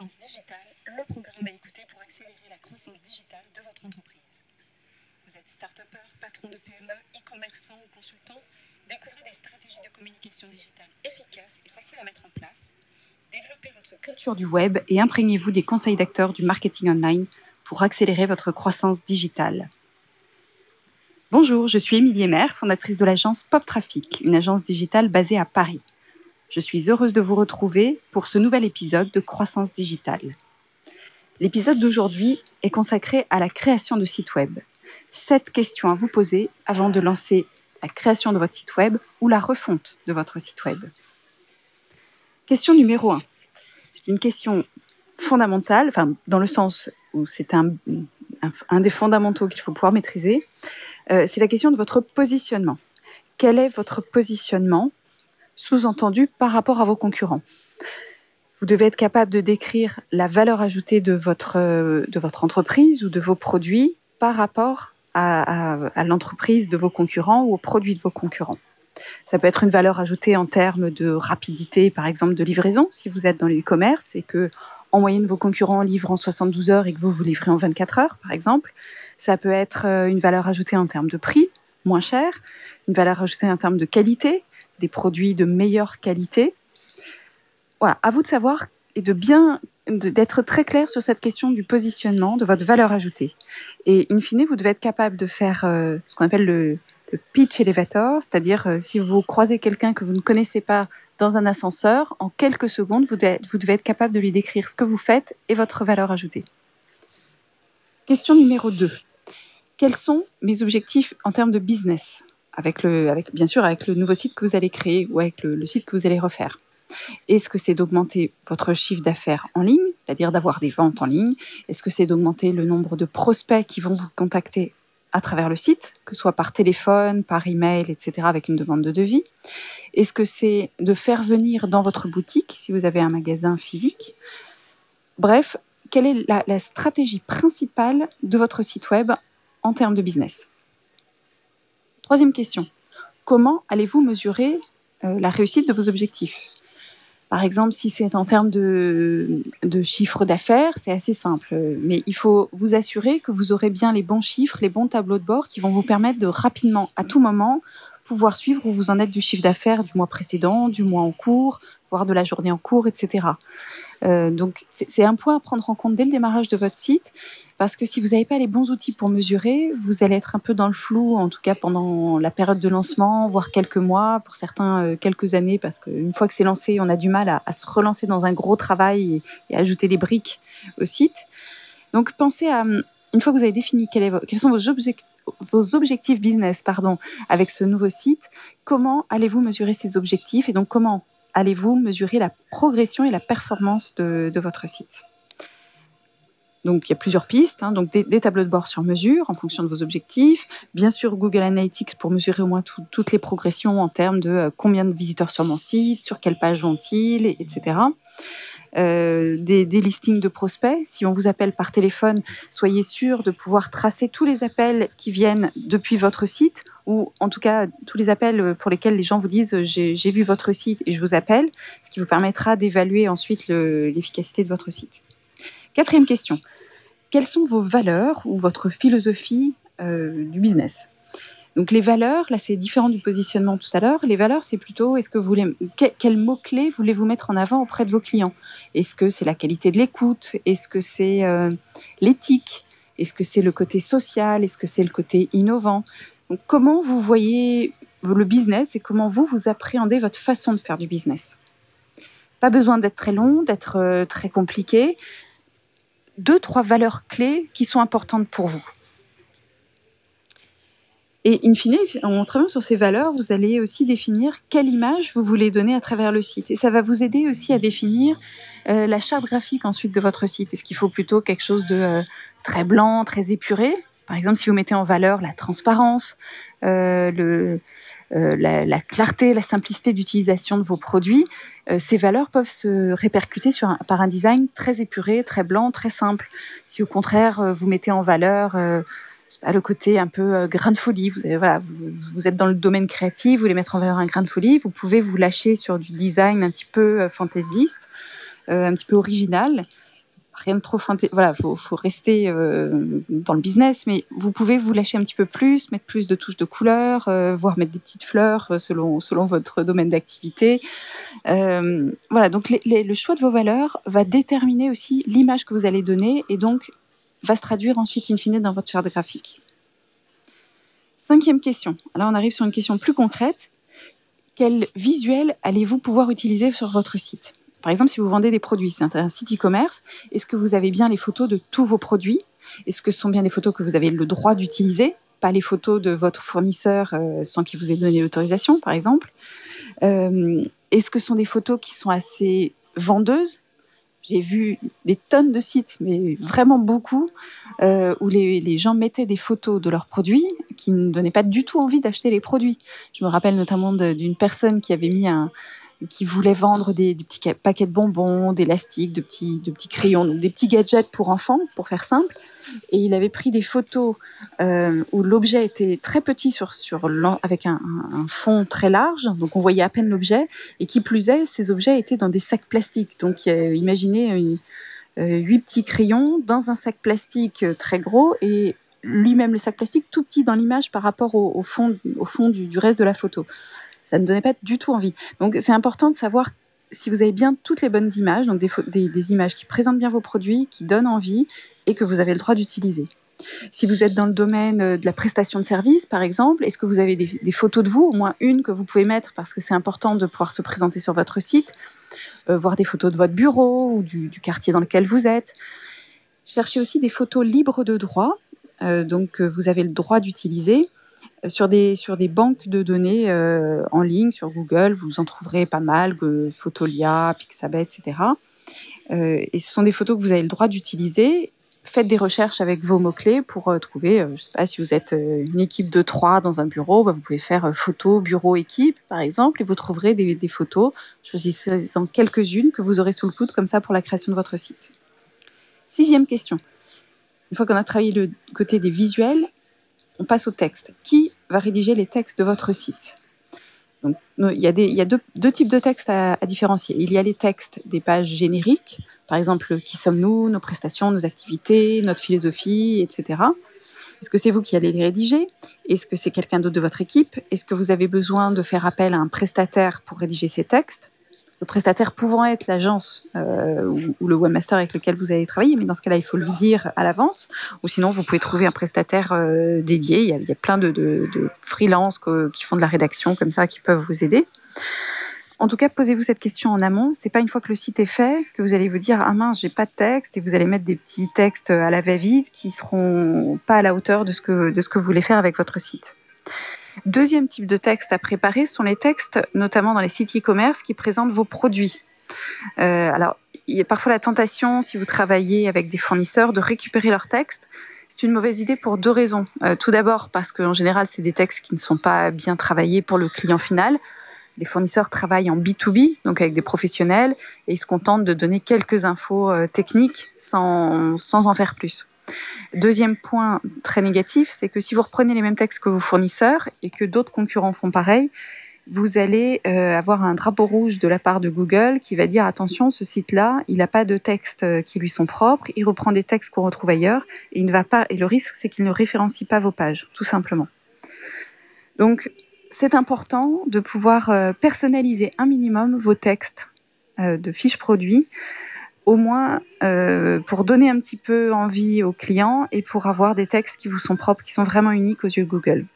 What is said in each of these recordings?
Le programme à écouter pour accélérer la croissance digitale de votre entreprise. Vous êtes start-upper, patron de PME, e-commerçant ou consultant Découvrez des stratégies de communication digitale efficaces et faciles à mettre en place. Développez votre culture du web et imprégnez-vous des conseils d'acteurs du marketing online pour accélérer votre croissance digitale. Bonjour, je suis Émilie Emer, fondatrice de l'agence Pop Traffic, une agence digitale basée à Paris. Je suis heureuse de vous retrouver pour ce nouvel épisode de Croissance digitale. L'épisode d'aujourd'hui est consacré à la création de sites web. Sept questions à vous poser avant de lancer la création de votre site web ou la refonte de votre site web. Question numéro 1. C'est une question fondamentale, enfin, dans le sens où c'est un, des fondamentaux qu'il faut pouvoir maîtriser. Euh, c'est la question de votre positionnement. Quel est votre positionnement sous-entendu par rapport à vos concurrents. Vous devez être capable de décrire la valeur ajoutée de votre, de votre entreprise ou de vos produits par rapport à, à, l'entreprise de vos concurrents ou aux produits de vos concurrents. Ça peut être une valeur ajoutée en termes de rapidité, par exemple, de livraison, si vous êtes dans l'e-commerce et que, en moyenne, vos concurrents livrent en 72 heures et que vous vous livrez en 24 heures, par exemple. Ça peut être euh, une valeur ajoutée en termes de prix, moins cher, une valeur ajoutée en termes de qualité, des produits de meilleure qualité. Voilà, à vous de savoir et de bien d'être très clair sur cette question du positionnement, de votre valeur ajoutée. Et in fine, vous devez être capable de faire euh, ce qu'on appelle le, pitch elevator, c'est-à-dire euh, si vous croisez quelqu'un que vous ne connaissez pas dans un ascenseur, en quelques secondes, vous devez, être capable de lui décrire ce que vous faites et votre valeur ajoutée. Question numéro 2. Quels sont mes objectifs en termes de business? Avec le, avec bien sûr avec le nouveau site que vous allez créer ou avec le, site que vous allez refaire. Est-ce que c'est d'augmenter votre chiffre d'affaires en ligne, c'est-à-dire d'avoir des ventes en ligne? Est-ce que c'est d'augmenter le nombre de prospects qui vont vous contacter à travers le site, que ce soit par téléphone, par email, etc., avec une demande de devis? Est-ce que c'est de faire venir dans votre boutique, si vous avez un magasin physique? Bref, quelle est la, la stratégie principale de votre site web en termes de business? Troisième question. Comment allez-vous mesurer euh, la réussite de vos objectifs? Par exemple, si c'est en termes de, chiffre d'affaires, c'est assez simple. Mais il faut vous assurer que vous aurez bien les bons chiffres, les bons tableaux de bord qui vont vous permettre de rapidement, à tout moment, pouvoir suivre où vous en êtes du chiffre d'affaires du mois précédent, du mois en cours, voire de la journée en cours, etc. Euh, donc c'est un point à prendre en compte dès le démarrage de votre site, parce que si vous n'avez pas les bons outils pour mesurer, vous allez être un peu dans le flou, en tout cas pendant la période de lancement, voire quelques mois, pour certains euh, quelques années, parce qu'une fois que c'est lancé, on a du mal à, se relancer dans un gros travail et, et, ajouter des briques au site. Donc pensez à, une fois que vous avez défini quels sont vos, objectifs, business pardon, avec ce nouveau site, comment allez-vous mesurer ces objectifs et donc comment allez-vous mesurer la progression et la performance de votre site? Donc il y a plusieurs pistes, hein, donc des, tableaux de bord sur mesure en fonction de vos objectifs, bien sûr Google Analytics pour mesurer au moins tout, toutes les progressions en termes de euh, combien de visiteurs sur mon site, sur quelle page vont-ils, etc. Euh, des, des, listings de prospects. Si on vous appelle par téléphone, soyez sûr de pouvoir tracer tous les appels qui viennent depuis votre site ou en tout cas tous les appels pour lesquels les gens vous disent j'ai vu votre site et je vous appelle, ce qui vous permettra d'évaluer ensuite l'efficacité de votre site. Quatrième question, quelles sont vos valeurs ou votre philosophie euh, du business? Donc les valeurs, là c'est différent du positionnement tout à l'heure. Les valeurs, c'est plutôt est-ce que vous voulez quels mots clés voulez-vous mettre en avant auprès de vos clients? Est-ce que c'est la qualité de l'écoute? Est-ce que c'est euh, l'éthique? Est-ce que c'est le côté social? Est-ce que c'est le côté innovant? Comment vous voyez le business et comment vous, vous appréhendez votre façon de faire du business? Pas besoin d'être très long, d'être euh, très compliqué. Deux, trois valeurs clés qui sont importantes pour vous. Et in fine, en travaillant sur ces valeurs, vous allez aussi définir quelle image vous voulez donner à travers le site. Et ça va vous aider aussi à définir euh, la charte graphique ensuite de votre site. Est-ce qu'il faut plutôt quelque chose de euh, très blanc, très épuré? Par exemple, si vous mettez en valeur la transparence, euh, le, la, la, clarté, la simplicité d'utilisation de vos produits, euh, ces valeurs peuvent se répercuter sur un, par un design très épuré, très blanc, très simple. Si au contraire, euh, vous mettez en valeur euh, le côté un peu euh, grain de folie, vous, voilà, vous, vous, êtes dans le domaine créatif, vous voulez mettre en valeur un grain de folie, vous pouvez vous lâcher sur du design un petit peu fantaisiste, un petit peu original, rien de trop fantaisie. Voilà, faut, faut rester euh, dans le business, mais vous pouvez vous lâcher un petit peu plus, mettre plus de touches de couleur, euh, voire mettre des petites fleurs euh, selon votre domaine d'activité. Euh, voilà, donc le choix de vos valeurs va déterminer aussi l'image que vous allez donner et donc va se traduire ensuite in fine dans votre charte graphique. Cinquième question. Là, on arrive sur une question plus concrète. Quel visuel allez-vous pouvoir utiliser sur votre site? Par exemple, si vous vendez des produits, c'est un site e-commerce, est-ce que vous avez bien les photos de tous vos produits? Est-ce que ce sont bien des photos que vous avez le droit d'utiliser? Pas les photos de votre fournisseur euh, sans qu'il vous ait donné l'autorisation, par exemple. Euh, Est-ce que ce sont des photos qui sont assez vendeuses? J'ai vu des tonnes de sites, mais vraiment beaucoup, euh, où les, les, gens mettaient des photos de leurs produits qui ne donnaient pas du tout envie d'acheter les produits. Je me rappelle notamment d'une personne qui avait mis un, qui voulait vendre des, petits paquets de bonbons, d'élastiques, de petits, de petits crayons, donc des petits gadgets pour enfants, pour faire simple. Et il avait pris des photos euh, où l'objet était très petit sur, sur avec un, fond très large, donc on voyait à peine l'objet. Et qui plus est, ces objets étaient dans des sacs plastiques. Donc imaginez euh, huit petits crayons dans un sac plastique euh, très gros et lui-même le sac plastique tout petit dans l'image par rapport au, fond, au fond du reste de la photo ça ne donnait pas du tout envie. Donc c'est important de savoir si vous avez bien toutes les bonnes images, donc des, images qui présentent bien vos produits, qui donnent envie et que vous avez le droit d'utiliser. Si vous êtes dans le domaine euh, de la prestation de service, par exemple, est-ce que vous avez des, photos de vous, au moins une que vous pouvez mettre parce que c'est important de pouvoir se présenter sur votre site, euh, voir des photos de votre bureau ou du, quartier dans lequel vous êtes. Cherchez aussi des photos libres de droit, euh, donc vous avez le droit d'utiliser sur des, sur des banques de données euh, en ligne, sur Google, vous en trouverez pas mal, euh, Photolia, Pixabay, etc. Euh, et ce sont des photos que vous avez le droit d'utiliser. Faites des recherches avec vos mots-clés pour euh, trouver, euh, je sais pas, si vous êtes euh, une équipe de trois dans un bureau, bah, vous pouvez faire photo, bureau, équipe, par exemple, et vous trouverez des, des photos. Choisissez-en quelques-unes que vous aurez sous le coude, comme ça, pour la création de votre site. Sixième question. Une fois qu'on a travaillé le côté des visuels, on passe au texte. Qui va rédiger les textes de votre site? Donc, il y a, deux types de textes à, à, différencier. Il y a les textes des pages génériques, par exemple, qui sommes-nous, nos prestations, nos activités, notre philosophie, etc. Est-ce que c'est vous qui allez les rédiger? Est-ce que c'est quelqu'un d'autre de votre équipe? Est-ce que vous avez besoin de faire appel à un prestataire pour rédiger ces textes? Le prestataire pouvant être l'agence euh, ou, le webmaster avec lequel vous allez travailler, mais dans ce cas-là, il faut lui dire à l'avance, ou sinon vous pouvez trouver un prestataire euh, dédié. Il y, a, il y, a, plein de, de, de freelances qui font de la rédaction comme ça, qui peuvent vous aider. En tout cas, posez-vous cette question en amont. C'est pas une fois que le site est fait que vous allez vous dire ah mince j'ai pas de texte et vous allez mettre des petits textes à la va-vite qui seront pas à la hauteur de ce que de ce que vous voulez faire avec votre site. Deuxième type de texte à préparer sont les textes, notamment dans les sites e-commerce, qui présentent vos produits. Euh, alors, il y a parfois la tentation, si vous travaillez avec des fournisseurs, de récupérer leurs textes. C'est une mauvaise idée pour deux raisons. Euh, tout d'abord, parce qu'en général, c'est des textes qui ne sont pas bien travaillés pour le client final. Les fournisseurs travaillent en B2B, donc avec des professionnels, et ils se contentent de donner quelques infos euh, techniques sans, sans en faire plus. Deuxième point très négatif, c'est que si vous reprenez les mêmes textes que vos fournisseurs et que d'autres concurrents font pareil, vous allez euh, avoir un drapeau rouge de la part de Google qui va dire attention, ce site-là, il n'a pas de textes euh, qui lui sont propres, il reprend des textes qu'on retrouve ailleurs et il ne va pas. Et le risque, c'est qu'il ne référencie pas vos pages, tout simplement. Donc, c'est important de pouvoir euh, personnaliser un minimum vos textes euh, de fiches produits au moins euh, pour donner un petit peu envie aux clients et pour avoir des textes qui vous sont propres, qui sont vraiment uniques aux yeux de Google.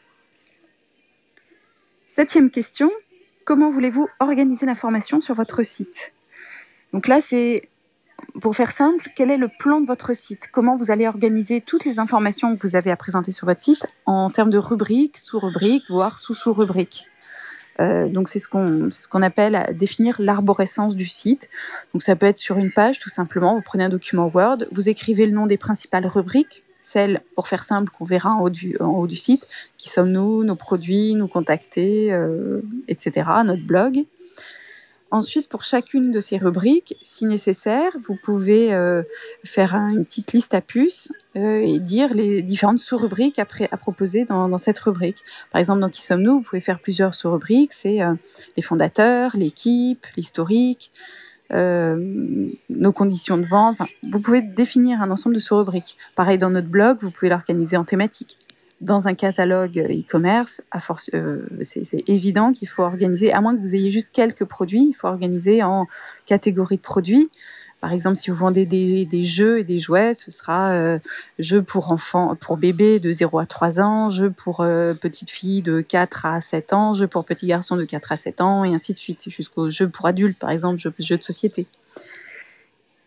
Septième question, comment voulez-vous organiser l'information sur votre site? Donc là, c'est pour faire simple, quel est le plan de votre site? Comment vous allez organiser toutes les informations que vous avez à présenter sur votre site en termes de rubriques, sous-rubriques, voire sous-sous-rubriques? Euh, donc c'est ce qu'on ce qu'on appelle définir l'arborescence du site. Donc ça peut être sur une page tout simplement. Vous prenez un document Word, vous écrivez le nom des principales rubriques, celles pour faire simple qu'on verra en haut du en haut du site. Qui sommes-nous, nos produits, nous contacter, euh, etc. Notre blog. Ensuite, pour chacune de ces rubriques, si nécessaire, vous pouvez euh, faire un, une petite liste à puces euh, et dire les différentes sous-rubriques à, à, proposer dans, cette rubrique. Par exemple, dans Qui sommes-nous Vous pouvez faire plusieurs sous-rubriques. C'est euh, les fondateurs, l'équipe, l'historique, nos conditions de vente. Vous pouvez définir un ensemble de sous-rubriques. Pareil dans notre blog, vous pouvez l'organiser en thématique. Dans un catalogue e-commerce, à force, euh, c'est évident qu'il faut organiser, à moins que vous ayez juste quelques produits, il faut organiser en catégories de produits. Par exemple, si vous vendez des, jeux et des jouets, ce sera euh, jeux pour enfants, pour bébés de 0 à 3 ans, jeux pour euh, petites filles de 4 à 7 ans, jeux pour petits garçons de 4 à 7 ans, et ainsi de suite, jusqu'aux jeux pour adultes, par exemple, jeux, jeux de société.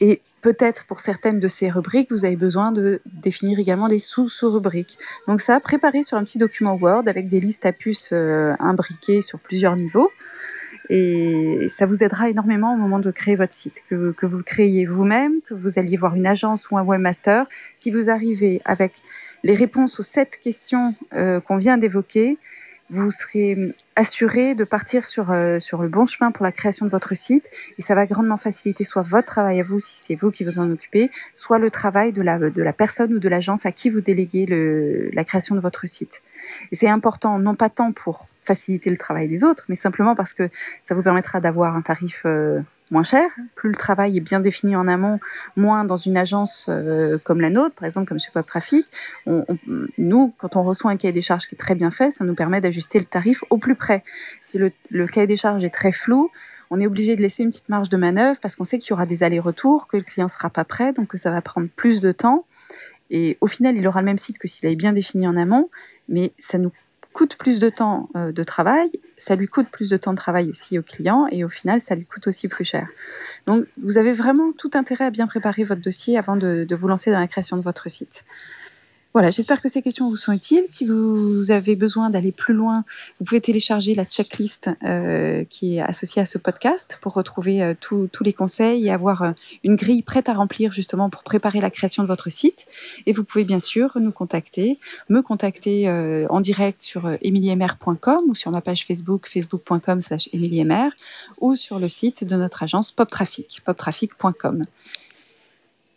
Et peut-être pour certaines de ces rubriques, vous avez besoin de définir également des sous-sous-rubriques. Donc ça, préparé sur un petit document Word avec des listes à puces euh, imbriquées sur plusieurs niveaux. Et ça vous aidera énormément au moment de créer votre site, que, vous le créiez vous-même, que vous alliez voir une agence ou un webmaster. Si vous arrivez avec les réponses aux sept questions euh, qu'on vient d'évoquer, vous serez assuré de partir sur, euh, sur le bon chemin pour la création de votre site et ça va grandement faciliter soit votre travail à vous si c'est vous qui vous en occupez, soit le travail de la, de la personne ou de l'agence à qui vous déléguez le, la création de votre site. Et c'est important, non pas tant pour faciliter le travail des autres, mais simplement parce que ça vous permettra d'avoir un tarif euh, moins cher. Plus le travail est bien défini en amont, moins dans une agence euh, comme la nôtre, par exemple comme chez Pop Traffic. Nous, quand on reçoit un cahier des charges qui est très bien fait, ça nous permet d'ajuster le tarif au plus près. Si le, le cahier des charges est très flou, on est obligé de laisser une petite marge de manœuvre parce qu'on sait qu'il y aura des allers-retours, que le client sera pas prêt, donc que ça va prendre plus de temps. Et au final, il aura le même site que s'il avait bien défini en amont, mais ça nous coûte plus de temps euh, de travail, ça lui coûte plus de temps de travail aussi au client et au final, ça lui coûte aussi plus cher. Donc, vous avez vraiment tout intérêt à bien préparer votre dossier avant de, de vous lancer dans la création de votre site. Voilà, j'espère que ces questions vous sont utiles. Si vous avez besoin d'aller plus loin, vous pouvez télécharger la checklist euh, qui est associée à ce podcast pour retrouver euh, tous les conseils et avoir euh, une grille prête à remplir justement pour préparer la création de votre site. Et vous pouvez bien sûr nous contacter, me contacter euh, en direct sur emiliemer.com ou sur ma page Facebook, facebook.com slash emiliemer ou sur le site de notre agence PopTraffic, poptraffic.com.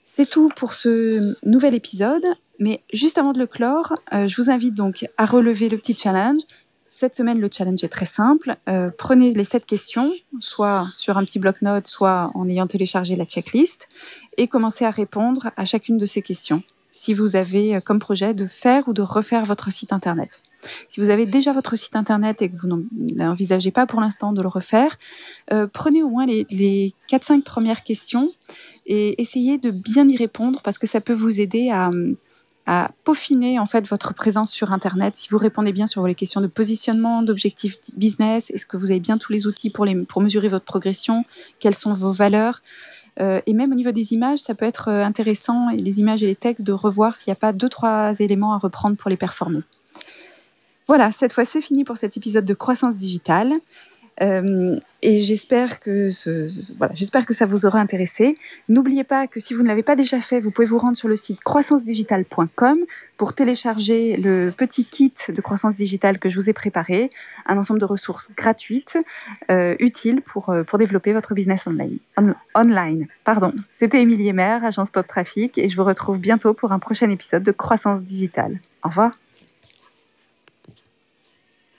C'est tout pour ce nouvel épisode. Mais juste avant de le clore, euh, je vous invite donc à relever le petit challenge. Cette semaine, le challenge est très simple. Euh, prenez les sept questions, soit sur un petit bloc-notes, soit en ayant téléchargé la checklist, et commencez à répondre à chacune de ces questions. Si vous avez euh, comme projet de faire ou de refaire votre site internet. Si vous avez déjà votre site internet et que vous n'envisagez pas pour l'instant de le refaire, prenez au moins les, les 4-5 premières questions et essayez de bien y répondre parce que ça peut vous aider à, à peaufiner en fait votre présence sur Internet. Si vous répondez bien sur les questions de positionnement, d'objectifs business, est-ce que vous avez bien tous les outils pour, mesurer votre progression, quelles sont vos valeurs euh, et même au niveau des images, ça peut être euh, intéressant, les images et les textes, de revoir s'il n'y a pas deux, trois éléments à reprendre pour les performer. Voilà, cette fois c'est fini pour cet épisode de croissance digitale. Euh, et j'espère que voilà, j'espère que ça vous aura intéressé. N'oubliez pas que si vous ne l'avez pas déjà fait, vous pouvez vous rendre sur le site croissancedigitale.com pour télécharger le petit kit de croissance digitale que je vous ai préparé, un ensemble de ressources gratuites, euh, utiles pour, euh, pour développer votre business online. On, online. Pardon. C'était Émilie Emer, agence Pop Traffic, et je vous retrouve bientôt pour un prochain épisode de Croissance Digitale. Au revoir.